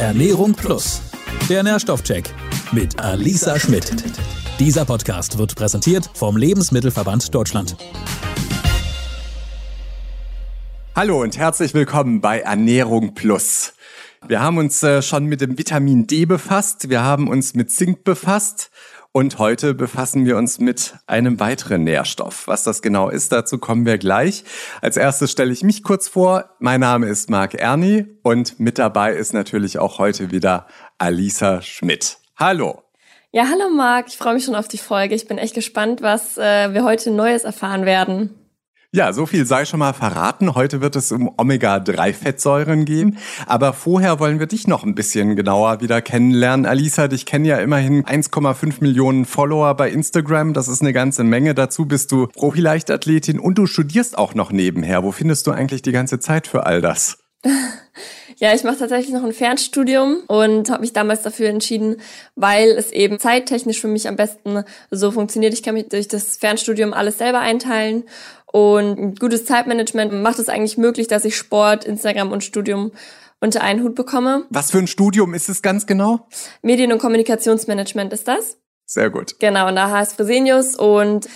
Ernährung Plus, der Nährstoffcheck mit Alisa Schmidt. Dieser Podcast wird präsentiert vom Lebensmittelverband Deutschland. Hallo und herzlich willkommen bei Ernährung Plus. Wir haben uns äh, schon mit dem Vitamin D befasst, wir haben uns mit Zink befasst und heute befassen wir uns mit einem weiteren Nährstoff. Was das genau ist, dazu kommen wir gleich. Als erstes stelle ich mich kurz vor. Mein Name ist Marc Erni und mit dabei ist natürlich auch heute wieder Alisa Schmidt. Hallo. Ja, hallo Marc. Ich freue mich schon auf die Folge. Ich bin echt gespannt, was äh, wir heute Neues erfahren werden. Ja, so viel sei schon mal verraten. Heute wird es um Omega-3-Fettsäuren gehen. Aber vorher wollen wir dich noch ein bisschen genauer wieder kennenlernen. Alisa, dich kennen ja immerhin 1,5 Millionen Follower bei Instagram. Das ist eine ganze Menge. Dazu bist du Profi-Leichtathletin und du studierst auch noch nebenher. Wo findest du eigentlich die ganze Zeit für all das? Ja, ich mache tatsächlich noch ein Fernstudium und habe mich damals dafür entschieden, weil es eben zeittechnisch für mich am besten so funktioniert. Ich kann mich durch das Fernstudium alles selber einteilen und ein gutes Zeitmanagement macht es eigentlich möglich, dass ich Sport, Instagram und Studium unter einen Hut bekomme. Was für ein Studium ist es ganz genau? Medien- und Kommunikationsmanagement ist das. Sehr gut. Genau, und da heißt Fresenius und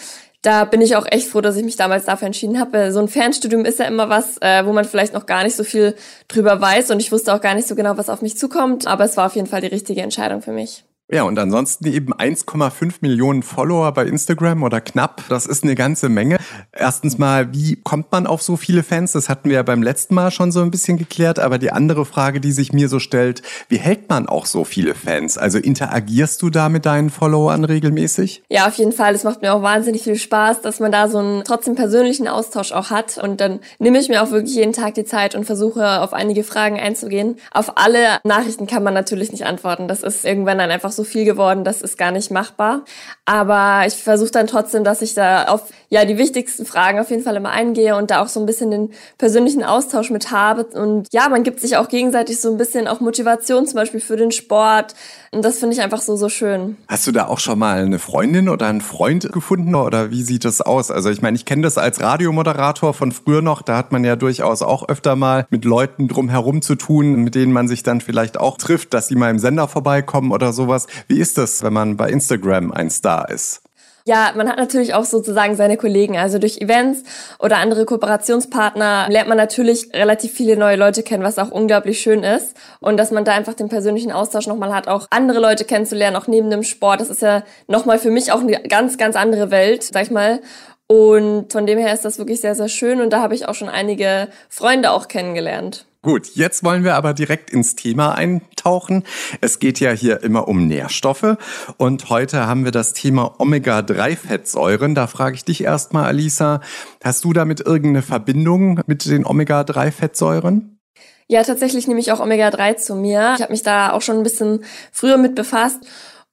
da bin ich auch echt froh, dass ich mich damals dafür entschieden habe. So ein Fernstudium ist ja immer was, äh, wo man vielleicht noch gar nicht so viel drüber weiß und ich wusste auch gar nicht so genau, was auf mich zukommt, aber es war auf jeden Fall die richtige Entscheidung für mich. Ja, und ansonsten eben 1,5 Millionen Follower bei Instagram oder knapp. Das ist eine ganze Menge. Erstens mal, wie kommt man auf so viele Fans? Das hatten wir ja beim letzten Mal schon so ein bisschen geklärt. Aber die andere Frage, die sich mir so stellt, wie hält man auch so viele Fans? Also interagierst du da mit deinen Followern regelmäßig? Ja, auf jeden Fall. Es macht mir auch wahnsinnig viel Spaß, dass man da so einen trotzdem persönlichen Austausch auch hat. Und dann nehme ich mir auch wirklich jeden Tag die Zeit und versuche auf einige Fragen einzugehen. Auf alle Nachrichten kann man natürlich nicht antworten. Das ist irgendwann dann einfach so viel geworden, das ist gar nicht machbar. Aber ich versuche dann trotzdem, dass ich da auf ja die wichtigsten Fragen auf jeden Fall immer eingehe und da auch so ein bisschen den persönlichen Austausch mit habe. Und ja, man gibt sich auch gegenseitig so ein bisschen auch Motivation zum Beispiel für den Sport. Und das finde ich einfach so, so schön. Hast du da auch schon mal eine Freundin oder einen Freund gefunden oder wie sieht das aus? Also ich meine, ich kenne das als Radiomoderator von früher noch. Da hat man ja durchaus auch öfter mal mit Leuten drumherum zu tun, mit denen man sich dann vielleicht auch trifft, dass sie mal im Sender vorbeikommen oder sowas. Wie ist das, wenn man bei Instagram ein Star ist? Ja, man hat natürlich auch sozusagen seine Kollegen. Also durch Events oder andere Kooperationspartner lernt man natürlich relativ viele neue Leute kennen, was auch unglaublich schön ist. Und dass man da einfach den persönlichen Austausch nochmal hat, auch andere Leute kennenzulernen, auch neben dem Sport. Das ist ja nochmal für mich auch eine ganz, ganz andere Welt, sag ich mal. Und von dem her ist das wirklich sehr, sehr schön. Und da habe ich auch schon einige Freunde auch kennengelernt. Gut, jetzt wollen wir aber direkt ins Thema eintauchen. Es geht ja hier immer um Nährstoffe und heute haben wir das Thema Omega-3-Fettsäuren. Da frage ich dich erstmal, Alisa, hast du damit irgendeine Verbindung mit den Omega-3-Fettsäuren? Ja, tatsächlich nehme ich auch Omega-3 zu mir. Ich habe mich da auch schon ein bisschen früher mit befasst.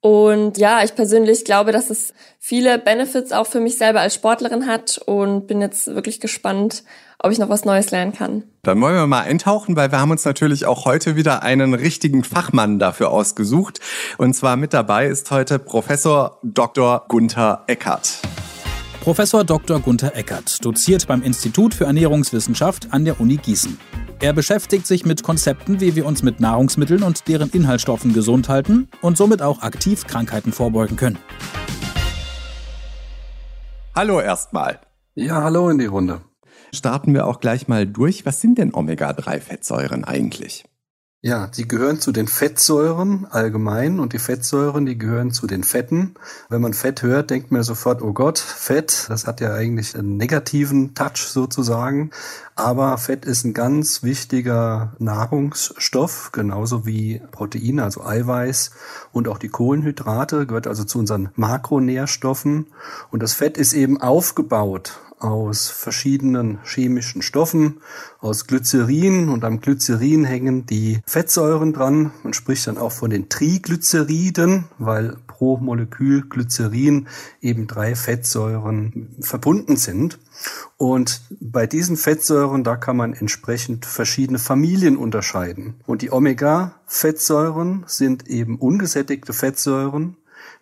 Und ja, ich persönlich glaube, dass es viele Benefits auch für mich selber als Sportlerin hat und bin jetzt wirklich gespannt, ob ich noch was Neues lernen kann. Dann wollen wir mal eintauchen, weil wir haben uns natürlich auch heute wieder einen richtigen Fachmann dafür ausgesucht. Und zwar mit dabei ist heute Professor Dr. Gunther Eckert. Professor Dr. Gunther Eckert doziert beim Institut für Ernährungswissenschaft an der Uni Gießen. Er beschäftigt sich mit Konzepten, wie wir uns mit Nahrungsmitteln und deren Inhaltsstoffen gesund halten und somit auch aktiv Krankheiten vorbeugen können. Hallo erstmal. Ja, hallo in die Runde starten wir auch gleich mal durch. Was sind denn Omega-3-Fettsäuren eigentlich? Ja, sie gehören zu den Fettsäuren allgemein und die Fettsäuren, die gehören zu den Fetten. Wenn man Fett hört, denkt man sofort, oh Gott, Fett, das hat ja eigentlich einen negativen Touch sozusagen. Aber Fett ist ein ganz wichtiger Nahrungsstoff, genauso wie Proteine, also Eiweiß und auch die Kohlenhydrate, gehört also zu unseren Makronährstoffen. Und das Fett ist eben aufgebaut aus verschiedenen chemischen Stoffen, aus Glycerin und am Glycerin hängen die Fettsäuren dran. Man spricht dann auch von den Triglyceriden, weil pro Molekül Glycerin eben drei Fettsäuren verbunden sind. Und bei diesen Fettsäuren, da kann man entsprechend verschiedene Familien unterscheiden. Und die Omega-Fettsäuren sind eben ungesättigte Fettsäuren,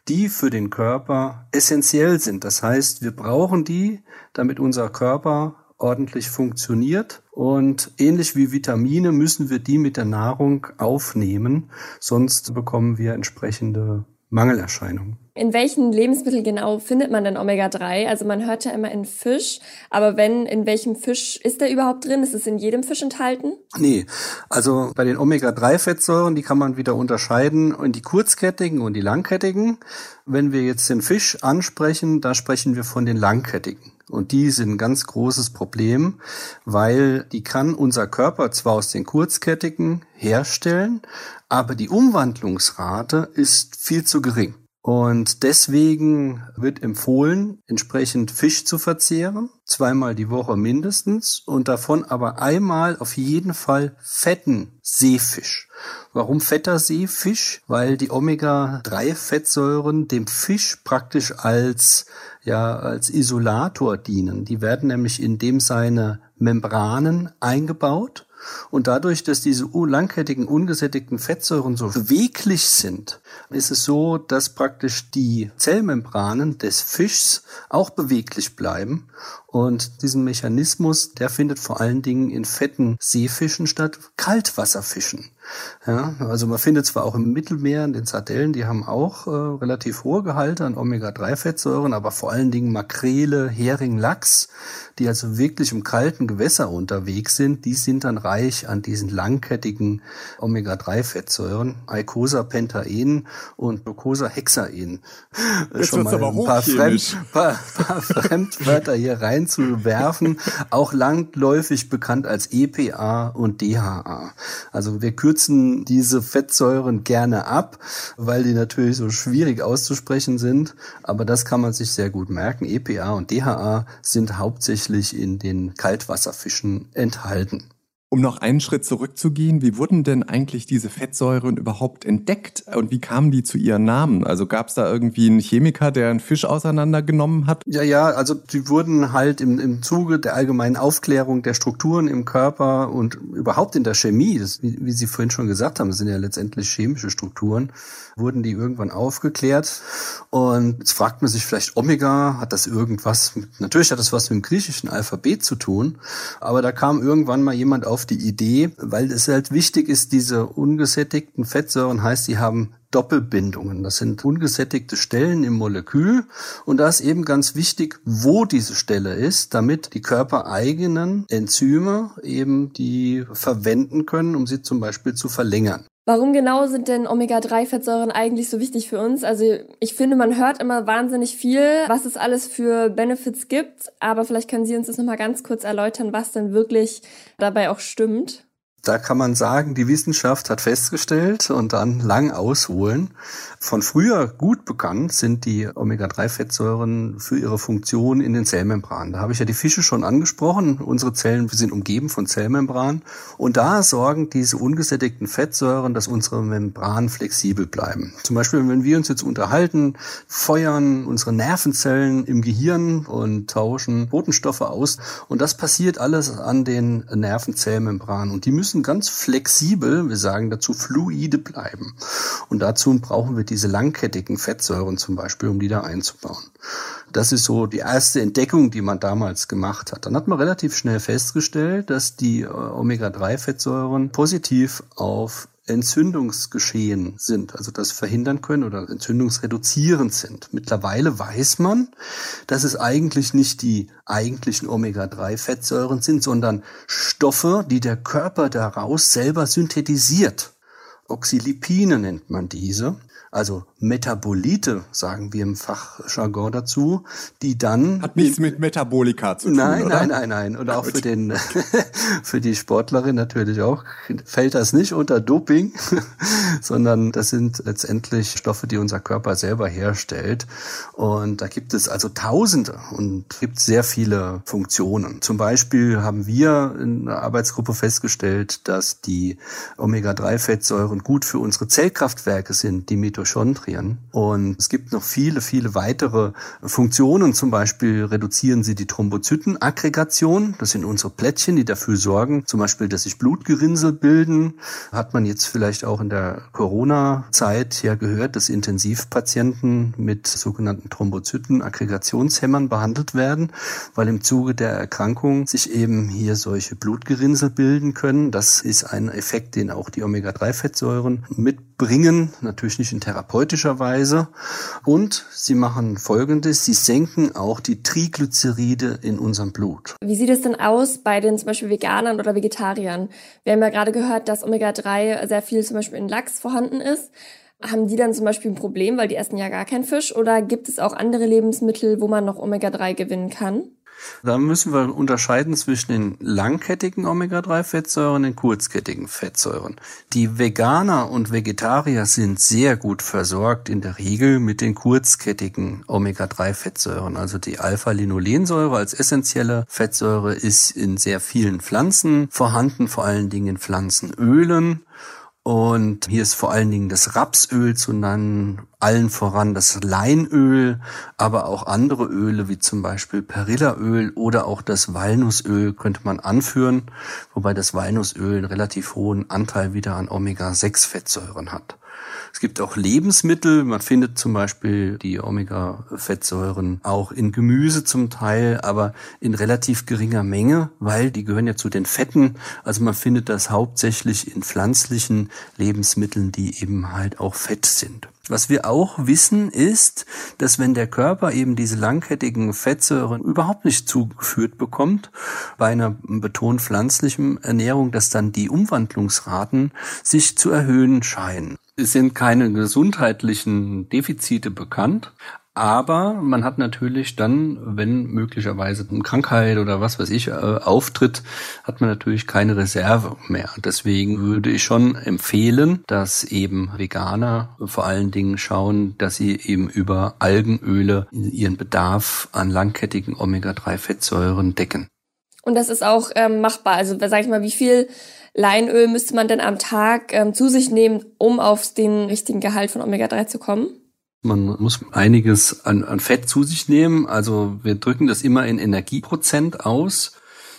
die für den Körper essentiell sind. Das heißt, wir brauchen die, damit unser Körper ordentlich funktioniert. Und ähnlich wie Vitamine müssen wir die mit der Nahrung aufnehmen, sonst bekommen wir entsprechende Mangelerscheinungen. In welchen Lebensmitteln genau findet man denn Omega-3? Also man hört ja immer in Fisch, aber wenn, in welchem Fisch ist der überhaupt drin? Ist es in jedem Fisch enthalten? Nee, also bei den Omega-3-Fettsäuren, die kann man wieder unterscheiden in die kurzkettigen und die langkettigen. Wenn wir jetzt den Fisch ansprechen, da sprechen wir von den langkettigen. Und die sind ein ganz großes Problem, weil die kann unser Körper zwar aus den kurzkettigen herstellen, aber die Umwandlungsrate ist viel zu gering. Und deswegen wird empfohlen, entsprechend Fisch zu verzehren, zweimal die Woche mindestens und davon aber einmal auf jeden Fall fetten Seefisch. Warum fetter Seefisch? Weil die Omega-3-Fettsäuren dem Fisch praktisch als, ja, als Isolator dienen. Die werden nämlich in dem seine Membranen eingebaut und dadurch, dass diese langkettigen, ungesättigten Fettsäuren so beweglich sind, ist es so, dass praktisch die Zellmembranen des Fischs auch beweglich bleiben. Und diesen Mechanismus, der findet vor allen Dingen in fetten Seefischen statt, Kaltwasserfischen. Ja, also man findet zwar auch im Mittelmeer, in den Sardellen, die haben auch äh, relativ hohe Gehalte an Omega-3-Fettsäuren, aber vor allen Dingen Makrele, Hering, Lachs, die also wirklich im kalten Gewässer unterwegs sind, die sind dann reich an diesen langkettigen Omega-3-Fettsäuren, Eicosapentaen und Glucosahexaen. Schon mal ein paar, Fremd, paar, paar Fremdwörter hier reinzuwerfen, auch langläufig bekannt als EPA und DHA. Also wir kürzen kürzen diese Fettsäuren gerne ab, weil die natürlich so schwierig auszusprechen sind. Aber das kann man sich sehr gut merken. EPA und DHA sind hauptsächlich in den Kaltwasserfischen enthalten. Um noch einen Schritt zurückzugehen, wie wurden denn eigentlich diese Fettsäuren überhaupt entdeckt und wie kamen die zu ihren Namen? Also gab es da irgendwie einen Chemiker, der einen Fisch auseinandergenommen hat? Ja, ja, also die wurden halt im, im Zuge der allgemeinen Aufklärung der Strukturen im Körper und überhaupt in der Chemie, das, wie, wie Sie vorhin schon gesagt haben, sind ja letztendlich chemische Strukturen, wurden die irgendwann aufgeklärt. Und jetzt fragt man sich vielleicht, Omega, hat das irgendwas, mit, natürlich hat das was mit dem griechischen Alphabet zu tun, aber da kam irgendwann mal jemand auf die Idee, weil es halt wichtig ist, diese ungesättigten Fettsäuren heißt, die haben Doppelbindungen. Das sind ungesättigte Stellen im Molekül. Und da ist eben ganz wichtig, wo diese Stelle ist, damit die körpereigenen Enzyme eben die verwenden können, um sie zum Beispiel zu verlängern. Warum genau sind denn Omega-3-Fettsäuren eigentlich so wichtig für uns? Also ich finde, man hört immer wahnsinnig viel, was es alles für Benefits gibt, aber vielleicht können Sie uns das nochmal ganz kurz erläutern, was denn wirklich dabei auch stimmt. Da kann man sagen, die Wissenschaft hat festgestellt und dann lang ausholen. Von früher gut bekannt sind die Omega-3-Fettsäuren für ihre Funktion in den Zellmembranen. Da habe ich ja die Fische schon angesprochen. Unsere Zellen sind umgeben von Zellmembranen. Und da sorgen diese ungesättigten Fettsäuren, dass unsere Membranen flexibel bleiben. Zum Beispiel, wenn wir uns jetzt unterhalten, feuern unsere Nervenzellen im Gehirn und tauschen Botenstoffe aus. Und das passiert alles an den Nervenzellmembranen. Und die müssen müssen ganz flexibel, wir sagen dazu fluide bleiben. Und dazu brauchen wir diese langkettigen Fettsäuren zum Beispiel, um die da einzubauen. Das ist so die erste Entdeckung, die man damals gemacht hat. Dann hat man relativ schnell festgestellt, dass die äh, Omega-3-Fettsäuren positiv auf Entzündungsgeschehen sind, also das verhindern können oder entzündungsreduzierend sind. Mittlerweile weiß man, dass es eigentlich nicht die eigentlichen Omega-3-Fettsäuren sind, sondern Stoffe, die der Körper daraus selber synthetisiert. Oxylipine nennt man diese also Metabolite, sagen wir im Fachjargon dazu, die dann... Hat nichts mit Metabolika zu tun, Nein, oder? nein, nein, nein. Und auch für den, für die Sportlerin natürlich auch, fällt das nicht unter Doping, sondern das sind letztendlich Stoffe, die unser Körper selber herstellt. Und da gibt es also Tausende und gibt sehr viele Funktionen. Zum Beispiel haben wir in der Arbeitsgruppe festgestellt, dass die Omega-3-Fettsäuren gut für unsere Zellkraftwerke sind, die Mitochondrien Bakterien. Und es gibt noch viele, viele weitere Funktionen. Zum Beispiel reduzieren sie die Thrombozytenaggregation. Das sind unsere Plättchen, die dafür sorgen, zum Beispiel, dass sich Blutgerinnsel bilden. Hat man jetzt vielleicht auch in der Corona-Zeit ja gehört, dass Intensivpatienten mit sogenannten Thrombozytenaggregationshemmern behandelt werden, weil im Zuge der Erkrankung sich eben hier solche Blutgerinnsel bilden können. Das ist ein Effekt, den auch die Omega-3-Fettsäuren mitbringen, natürlich nicht in therapeutischer Weise. Und sie machen Folgendes, sie senken auch die Triglyceride in unserem Blut. Wie sieht es denn aus bei den zum Beispiel Veganern oder Vegetariern? Wir haben ja gerade gehört, dass Omega-3 sehr viel zum Beispiel in Lachs vorhanden ist. Haben die dann zum Beispiel ein Problem, weil die essen ja gar keinen Fisch? Oder gibt es auch andere Lebensmittel, wo man noch Omega-3 gewinnen kann? Da müssen wir unterscheiden zwischen den langkettigen Omega-3-Fettsäuren und den kurzkettigen Fettsäuren. Die Veganer und Vegetarier sind sehr gut versorgt in der Regel mit den kurzkettigen Omega-3-Fettsäuren. Also die Alpha-Linolensäure als essentielle Fettsäure ist in sehr vielen Pflanzen vorhanden, vor allen Dingen in Pflanzenölen. Und hier ist vor allen Dingen das Rapsöl zu nennen, allen voran das Leinöl, aber auch andere Öle wie zum Beispiel Perillaöl oder auch das Walnussöl könnte man anführen, wobei das Walnussöl einen relativ hohen Anteil wieder an Omega-6-Fettsäuren hat. Es gibt auch Lebensmittel. Man findet zum Beispiel die Omega-Fettsäuren auch in Gemüse zum Teil, aber in relativ geringer Menge, weil die gehören ja zu den Fetten. Also man findet das hauptsächlich in pflanzlichen Lebensmitteln, die eben halt auch Fett sind. Was wir auch wissen ist, dass wenn der Körper eben diese langkettigen Fettsäuren überhaupt nicht zugeführt bekommt, bei einer betont pflanzlichen Ernährung, dass dann die Umwandlungsraten sich zu erhöhen scheinen. Es sind keine gesundheitlichen Defizite bekannt, aber man hat natürlich dann, wenn möglicherweise eine Krankheit oder was weiß ich äh, auftritt, hat man natürlich keine Reserve mehr. Deswegen würde ich schon empfehlen, dass eben Veganer vor allen Dingen schauen, dass sie eben über Algenöle ihren Bedarf an langkettigen Omega-3-Fettsäuren decken. Und das ist auch ähm, machbar. Also sag ich mal, wie viel Leinöl müsste man denn am Tag ähm, zu sich nehmen, um auf den richtigen Gehalt von Omega-3 zu kommen? Man muss einiges an, an Fett zu sich nehmen. Also wir drücken das immer in Energieprozent aus.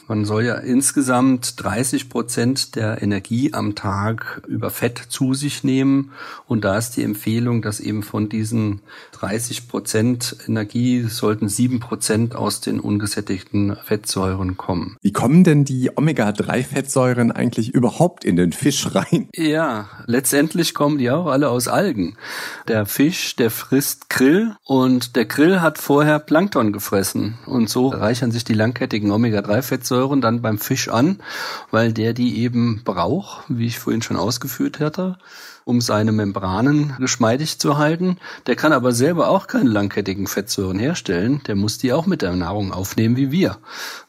Man soll ja insgesamt 30 Prozent der Energie am Tag über Fett zu sich nehmen. Und da ist die Empfehlung, dass eben von diesen 30 Prozent Energie sollten sieben Prozent aus den ungesättigten Fettsäuren kommen. Wie kommen denn die Omega-3-Fettsäuren eigentlich überhaupt in den Fisch rein? Ja, letztendlich kommen die auch alle aus Algen. Der Fisch, der frisst Krill und der Krill hat vorher Plankton gefressen. Und so reichern sich die langkettigen Omega-3-Fettsäuren Fettsäuren dann beim Fisch an, weil der die eben braucht, wie ich vorhin schon ausgeführt hatte, um seine Membranen geschmeidig zu halten. Der kann aber selber auch keine langkettigen Fettsäuren herstellen. Der muss die auch mit der Nahrung aufnehmen wie wir.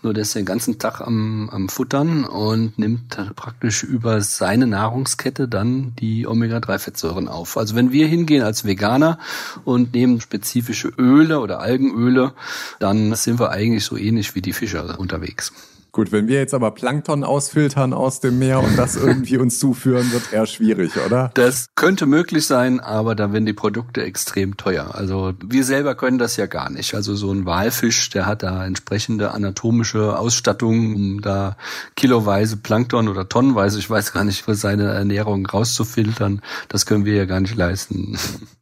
Nur der ist den ganzen Tag am, am Futtern und nimmt praktisch über seine Nahrungskette dann die Omega-3-Fettsäuren auf. Also wenn wir hingehen als Veganer und nehmen spezifische Öle oder Algenöle, dann sind wir eigentlich so ähnlich wie die Fischer unterwegs. Gut, wenn wir jetzt aber Plankton ausfiltern aus dem Meer und das irgendwie uns zuführen, wird eher schwierig, oder? Das könnte möglich sein, aber dann werden die Produkte extrem teuer. Also wir selber können das ja gar nicht. Also so ein Walfisch, der hat da entsprechende anatomische Ausstattung, um da kiloweise Plankton oder tonnenweise, ich weiß gar nicht, für seine Ernährung rauszufiltern. Das können wir ja gar nicht leisten.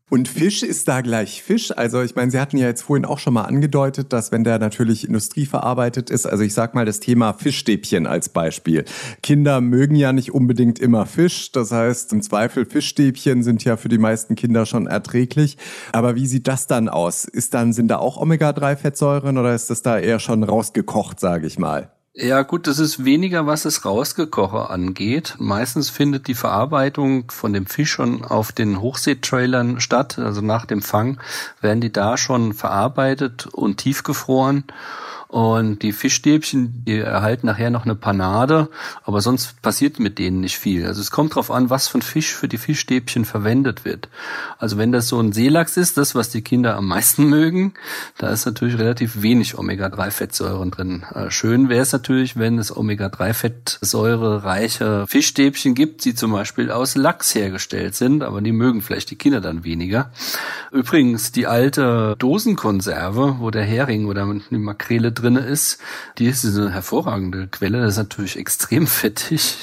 Und Fisch ist da gleich Fisch. Also ich meine, Sie hatten ja jetzt vorhin auch schon mal angedeutet, dass wenn der natürlich industrieverarbeitet ist, also ich sag mal das Thema Fischstäbchen als Beispiel. Kinder mögen ja nicht unbedingt immer Fisch. Das heißt, im Zweifel Fischstäbchen sind ja für die meisten Kinder schon erträglich. Aber wie sieht das dann aus? Ist dann, sind da auch Omega-3-Fettsäuren oder ist das da eher schon rausgekocht, sage ich mal? Ja gut, das ist weniger, was das Rausgekoche angeht. Meistens findet die Verarbeitung von dem Fisch schon auf den Hochseetrailern statt. Also nach dem Fang werden die da schon verarbeitet und tiefgefroren. Und die Fischstäbchen, die erhalten nachher noch eine Panade, aber sonst passiert mit denen nicht viel. Also es kommt darauf an, was ein Fisch für die Fischstäbchen verwendet wird. Also wenn das so ein Seelachs ist, das, was die Kinder am meisten mögen, da ist natürlich relativ wenig Omega-3-Fettsäuren drin. Äh, schön wäre es natürlich, wenn es Omega-3-Fettsäure reiche Fischstäbchen gibt, die zum Beispiel aus Lachs hergestellt sind, aber die mögen vielleicht die Kinder dann weniger. Übrigens, die alte Dosenkonserve, wo der Hering oder die Makrele drinne ist, die ist eine hervorragende Quelle. Das ist natürlich extrem fettig.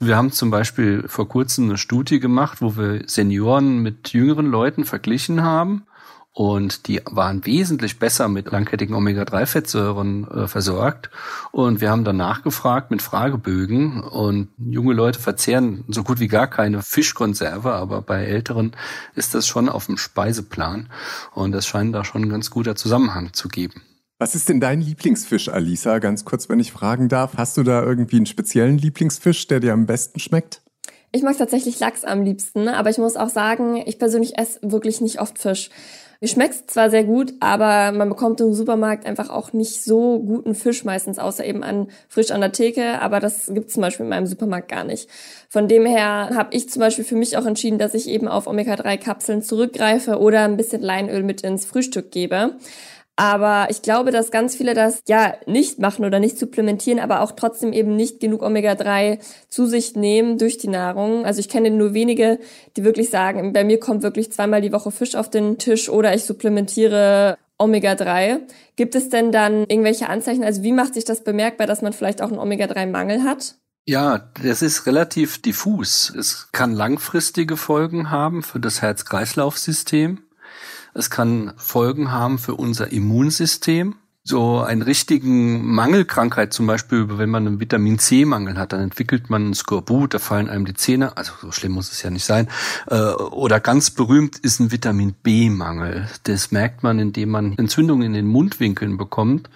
Wir haben zum Beispiel vor kurzem eine Studie gemacht, wo wir Senioren mit jüngeren Leuten verglichen haben. Und die waren wesentlich besser mit langkettigen Omega-3-Fettsäuren äh, versorgt. Und wir haben dann nachgefragt mit Fragebögen. Und junge Leute verzehren so gut wie gar keine Fischkonserve, aber bei Älteren ist das schon auf dem Speiseplan. Und das scheint da schon ein ganz guter Zusammenhang zu geben. Was ist denn dein Lieblingsfisch, Alisa? Ganz kurz, wenn ich fragen darf. Hast du da irgendwie einen speziellen Lieblingsfisch, der dir am besten schmeckt? Ich mag tatsächlich Lachs am liebsten, aber ich muss auch sagen, ich persönlich esse wirklich nicht oft Fisch. Mir schmeckt zwar sehr gut, aber man bekommt im Supermarkt einfach auch nicht so guten Fisch meistens, außer eben an frisch an der Theke. Aber das gibt zum Beispiel in meinem Supermarkt gar nicht. Von dem her habe ich zum Beispiel für mich auch entschieden, dass ich eben auf Omega-3-Kapseln zurückgreife oder ein bisschen Leinöl mit ins Frühstück gebe. Aber ich glaube, dass ganz viele das ja nicht machen oder nicht supplementieren, aber auch trotzdem eben nicht genug Omega-3 zu sich nehmen durch die Nahrung. Also ich kenne nur wenige, die wirklich sagen, bei mir kommt wirklich zweimal die Woche Fisch auf den Tisch oder ich supplementiere Omega-3. Gibt es denn dann irgendwelche Anzeichen? Also wie macht sich das bemerkbar, dass man vielleicht auch einen Omega-3-Mangel hat? Ja, das ist relativ diffus. Es kann langfristige Folgen haben für das Herz-Kreislauf-System. Es kann Folgen haben für unser Immunsystem so einen richtigen Mangelkrankheit, zum Beispiel, wenn man einen Vitamin C-Mangel hat, dann entwickelt man einen Skorbut, da fallen einem die Zähne, also so schlimm muss es ja nicht sein. Äh, oder ganz berühmt ist ein Vitamin B-Mangel. Das merkt man, indem man Entzündungen in den Mundwinkeln bekommt,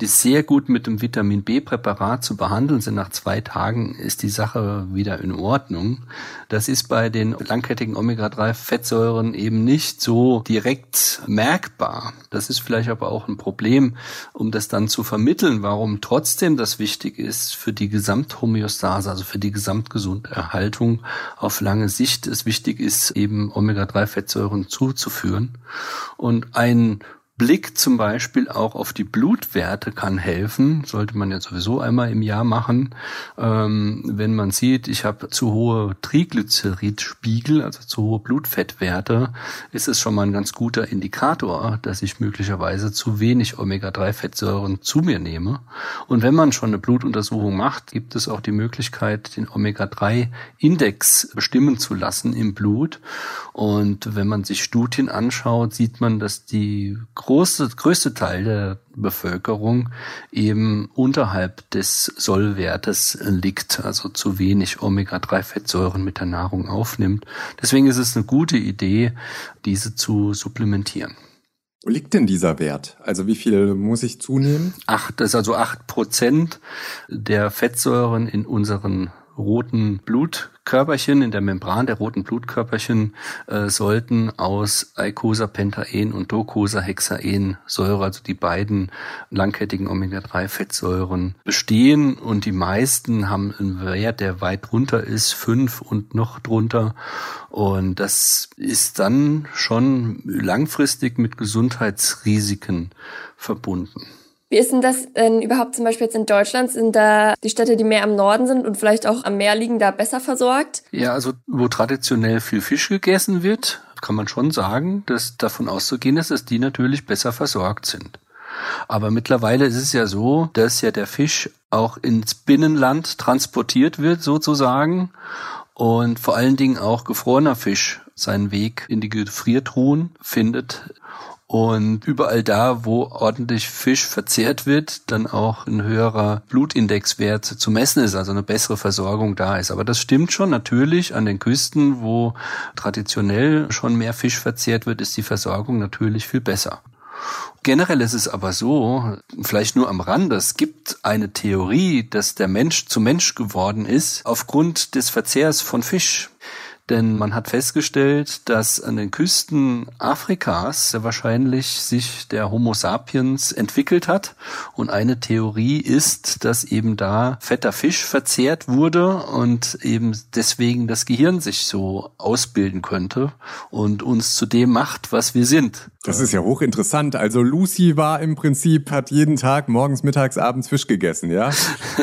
die sehr gut mit dem Vitamin B-Präparat zu behandeln sind. Nach zwei Tagen ist die Sache wieder in Ordnung. Das ist bei den langkettigen Omega-3-Fettsäuren eben nicht so direkt merkbar. Das ist vielleicht aber auch ein Problem, um das dann zu vermitteln, warum trotzdem das wichtig ist für die Gesamthomöostase, also für die Gesamtgesunderhaltung auf lange Sicht es wichtig ist, eben Omega-3-Fettsäuren zuzuführen. Und ein Blick zum Beispiel auch auf die Blutwerte kann helfen, sollte man ja sowieso einmal im Jahr machen. Ähm, wenn man sieht, ich habe zu hohe Triglyceridspiegel, also zu hohe Blutfettwerte, ist es schon mal ein ganz guter Indikator, dass ich möglicherweise zu wenig Omega-3-Fettsäuren zu mir nehme. Und wenn man schon eine Blutuntersuchung macht, gibt es auch die Möglichkeit, den Omega-3-Index bestimmen zu lassen im Blut. Und wenn man sich Studien anschaut, sieht man, dass die große, größte Teil der Bevölkerung eben unterhalb des Sollwertes liegt, also zu wenig Omega-3-Fettsäuren mit der Nahrung aufnimmt. Deswegen ist es eine gute Idee, diese zu supplementieren. Wo liegt denn dieser Wert? Also wie viel muss ich zunehmen? Acht, das ist also acht Prozent der Fettsäuren in unseren roten Blutkörperchen, in der Membran der roten Blutkörperchen äh, sollten aus Eicosapentaen und Docosahexaensäure, also die beiden langkettigen Omega-3-Fettsäuren bestehen und die meisten haben einen Wert, der weit drunter ist, fünf und noch drunter und das ist dann schon langfristig mit Gesundheitsrisiken verbunden. Wie ist denn das denn überhaupt zum Beispiel jetzt in Deutschland? Sind da die Städte, die mehr am Norden sind und vielleicht auch am Meer liegen, da besser versorgt? Ja, also wo traditionell viel Fisch gegessen wird, kann man schon sagen, dass davon auszugehen ist, dass die natürlich besser versorgt sind. Aber mittlerweile ist es ja so, dass ja der Fisch auch ins Binnenland transportiert wird sozusagen und vor allen Dingen auch gefrorener Fisch seinen Weg in die Gefriertruhen findet und überall da, wo ordentlich Fisch verzehrt wird, dann auch ein höherer Blutindexwert zu messen ist, also eine bessere Versorgung da ist. Aber das stimmt schon natürlich an den Küsten, wo traditionell schon mehr Fisch verzehrt wird, ist die Versorgung natürlich viel besser. Generell ist es aber so, vielleicht nur am Rande, es gibt eine Theorie, dass der Mensch zu Mensch geworden ist aufgrund des Verzehrs von Fisch. Denn man hat festgestellt, dass an den Küsten Afrikas wahrscheinlich sich der Homo sapiens entwickelt hat und eine Theorie ist, dass eben da fetter Fisch verzehrt wurde und eben deswegen das Gehirn sich so ausbilden könnte und uns zu dem macht, was wir sind. Das ist ja hochinteressant. Also Lucy war im Prinzip, hat jeden Tag morgens, mittags, abends Fisch gegessen, ja?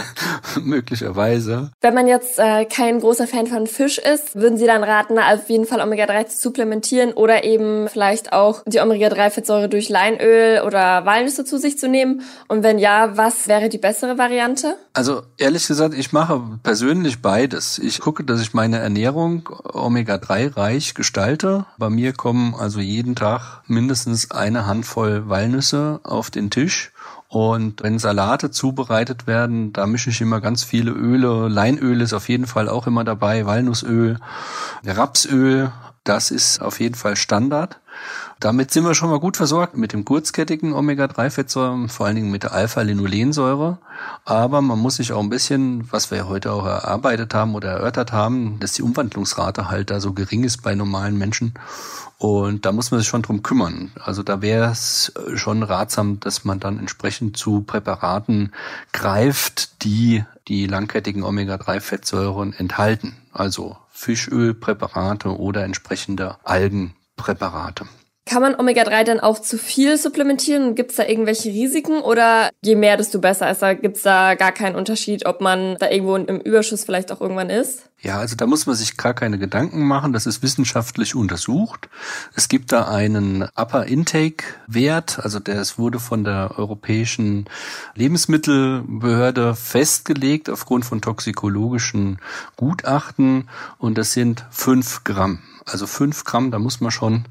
Möglicherweise. Wenn man jetzt äh, kein großer Fan von Fisch ist, würden Sie dann raten, auf jeden Fall Omega-3 zu supplementieren oder eben vielleicht auch die Omega-3-Fettsäure durch Leinöl oder Walnüsse zu sich zu nehmen? Und wenn ja, was wäre die bessere Variante? Also ehrlich gesagt, ich mache persönlich beides. Ich gucke, dass ich meine Ernährung Omega-3 reich gestalte. Bei mir kommen also jeden Tag mindestens eine Handvoll Walnüsse auf den Tisch. Und wenn Salate zubereitet werden, da mische ich immer ganz viele Öle. Leinöl ist auf jeden Fall auch immer dabei, Walnussöl, Rapsöl, das ist auf jeden Fall Standard. Damit sind wir schon mal gut versorgt mit dem kurzkettigen Omega-3-Fettsäuren, vor allen Dingen mit der Alpha-Linolensäure. Aber man muss sich auch ein bisschen, was wir heute auch erarbeitet haben oder erörtert haben, dass die Umwandlungsrate halt da so gering ist bei normalen Menschen. Und da muss man sich schon drum kümmern. Also da wäre es schon ratsam, dass man dann entsprechend zu Präparaten greift, die die langkettigen Omega-3-Fettsäuren enthalten. Also Fischölpräparate oder entsprechende Algenpräparate. Kann man Omega-3 dann auch zu viel supplementieren? Gibt es da irgendwelche Risiken oder je mehr, desto besser? Also gibt es da gar keinen Unterschied, ob man da irgendwo im Überschuss vielleicht auch irgendwann ist? Ja, also da muss man sich gar keine Gedanken machen. Das ist wissenschaftlich untersucht. Es gibt da einen Upper Intake Wert, also das wurde von der Europäischen Lebensmittelbehörde festgelegt aufgrund von toxikologischen Gutachten und das sind fünf Gramm. Also fünf Gramm, da muss man schon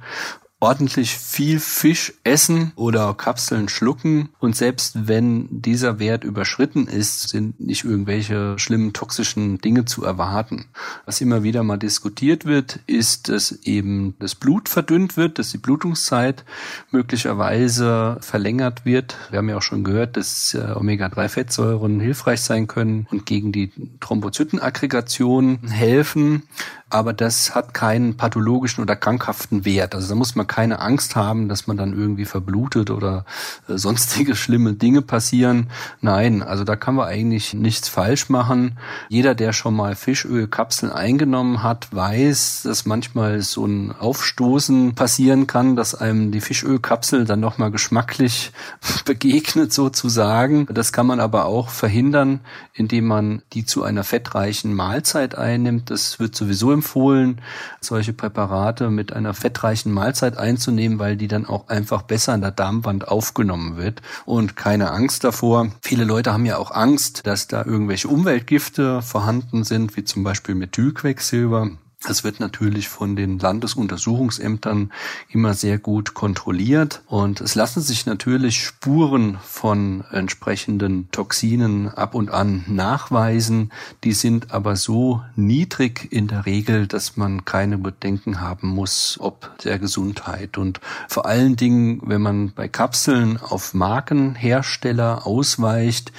ordentlich viel Fisch essen oder Kapseln schlucken. Und selbst wenn dieser Wert überschritten ist, sind nicht irgendwelche schlimmen toxischen Dinge zu erwarten. Was immer wieder mal diskutiert wird, ist, dass eben das Blut verdünnt wird, dass die Blutungszeit möglicherweise verlängert wird. Wir haben ja auch schon gehört, dass äh, Omega-3-Fettsäuren hilfreich sein können und gegen die Thrombozytenaggregation helfen aber das hat keinen pathologischen oder krankhaften Wert. Also da muss man keine Angst haben, dass man dann irgendwie verblutet oder äh, sonstige schlimme Dinge passieren. Nein, also da kann man eigentlich nichts falsch machen. Jeder, der schon mal Fischölkapseln eingenommen hat, weiß, dass manchmal so ein Aufstoßen passieren kann, dass einem die Fischölkapsel dann nochmal geschmacklich begegnet sozusagen. Das kann man aber auch verhindern, indem man die zu einer fettreichen Mahlzeit einnimmt. Das wird sowieso empfohlen, solche Präparate mit einer fettreichen Mahlzeit einzunehmen, weil die dann auch einfach besser an der Darmwand aufgenommen wird und keine Angst davor. Viele Leute haben ja auch Angst, dass da irgendwelche Umweltgifte vorhanden sind, wie zum Beispiel Methylquecksilber. Das wird natürlich von den Landesuntersuchungsämtern immer sehr gut kontrolliert und es lassen sich natürlich Spuren von entsprechenden Toxinen ab und an nachweisen. Die sind aber so niedrig in der Regel, dass man keine Bedenken haben muss, ob der Gesundheit. Und vor allen Dingen, wenn man bei Kapseln auf Markenhersteller ausweicht,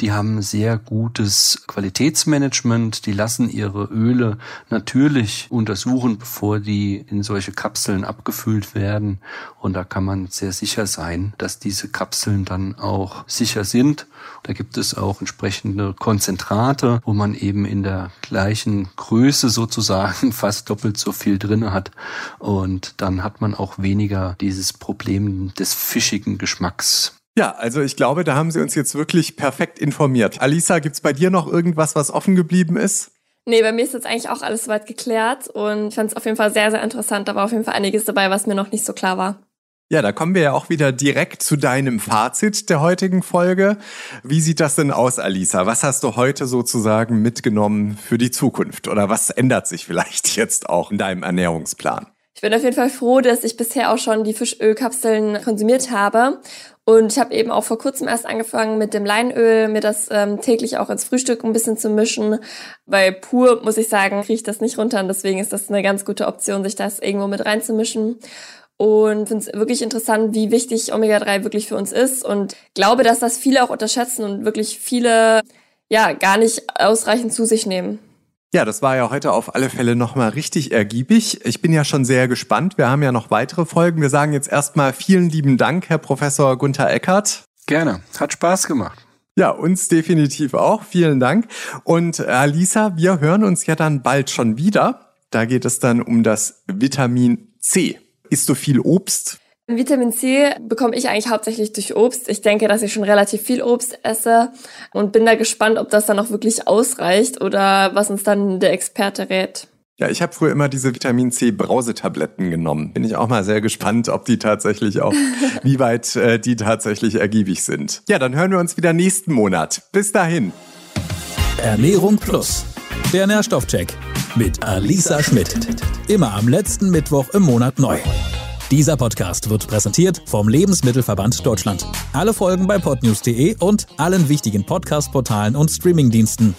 die haben sehr gutes Qualitätsmanagement, die lassen ihre Öle natürlich untersuchen, bevor die in solche Kapseln abgefüllt werden. Und da kann man sehr sicher sein, dass diese Kapseln dann auch sicher sind. Da gibt es auch entsprechende Konzentrate, wo man eben in der gleichen Größe sozusagen fast doppelt so viel drin hat. Und dann hat man auch weniger dieses Problem des fischigen Geschmacks. Ja, also ich glaube, da haben Sie uns jetzt wirklich perfekt informiert. Alisa, gibt's bei dir noch irgendwas, was offen geblieben ist? Nee, bei mir ist jetzt eigentlich auch alles soweit geklärt und ich fand es auf jeden Fall sehr, sehr interessant. Da war auf jeden Fall einiges dabei, was mir noch nicht so klar war. Ja, da kommen wir ja auch wieder direkt zu deinem Fazit der heutigen Folge. Wie sieht das denn aus, Alisa? Was hast du heute sozusagen mitgenommen für die Zukunft? Oder was ändert sich vielleicht jetzt auch in deinem Ernährungsplan? Ich bin auf jeden Fall froh, dass ich bisher auch schon die Fischölkapseln konsumiert habe. Und ich habe eben auch vor kurzem erst angefangen mit dem Leinöl, mir das ähm, täglich auch ins Frühstück ein bisschen zu mischen. Weil pur, muss ich sagen, kriege ich das nicht runter. Und deswegen ist das eine ganz gute Option, sich das irgendwo mit reinzumischen. Und finde es wirklich interessant, wie wichtig Omega-3 wirklich für uns ist. Und glaube, dass das viele auch unterschätzen und wirklich viele ja gar nicht ausreichend zu sich nehmen. Ja, das war ja heute auf alle Fälle nochmal richtig ergiebig. Ich bin ja schon sehr gespannt. Wir haben ja noch weitere Folgen. Wir sagen jetzt erstmal vielen lieben Dank, Herr Professor Gunther Eckert. Gerne. Hat Spaß gemacht. Ja, uns definitiv auch. Vielen Dank. Und äh, Alisa, wir hören uns ja dann bald schon wieder. Da geht es dann um das Vitamin C. Isst du viel Obst? Vitamin C bekomme ich eigentlich hauptsächlich durch Obst. Ich denke, dass ich schon relativ viel Obst esse und bin da gespannt, ob das dann auch wirklich ausreicht oder was uns dann der Experte rät. Ja, ich habe früher immer diese Vitamin C Brausetabletten genommen. Bin ich auch mal sehr gespannt, ob die tatsächlich auch, wie weit äh, die tatsächlich ergiebig sind. Ja, dann hören wir uns wieder nächsten Monat. Bis dahin. Ernährung Plus. Der Nährstoffcheck mit Alisa Schmidt. Immer am letzten Mittwoch im Monat neu. Dieser Podcast wird präsentiert vom Lebensmittelverband Deutschland. Alle Folgen bei podnews.de und allen wichtigen Podcast-Portalen und Streamingdiensten.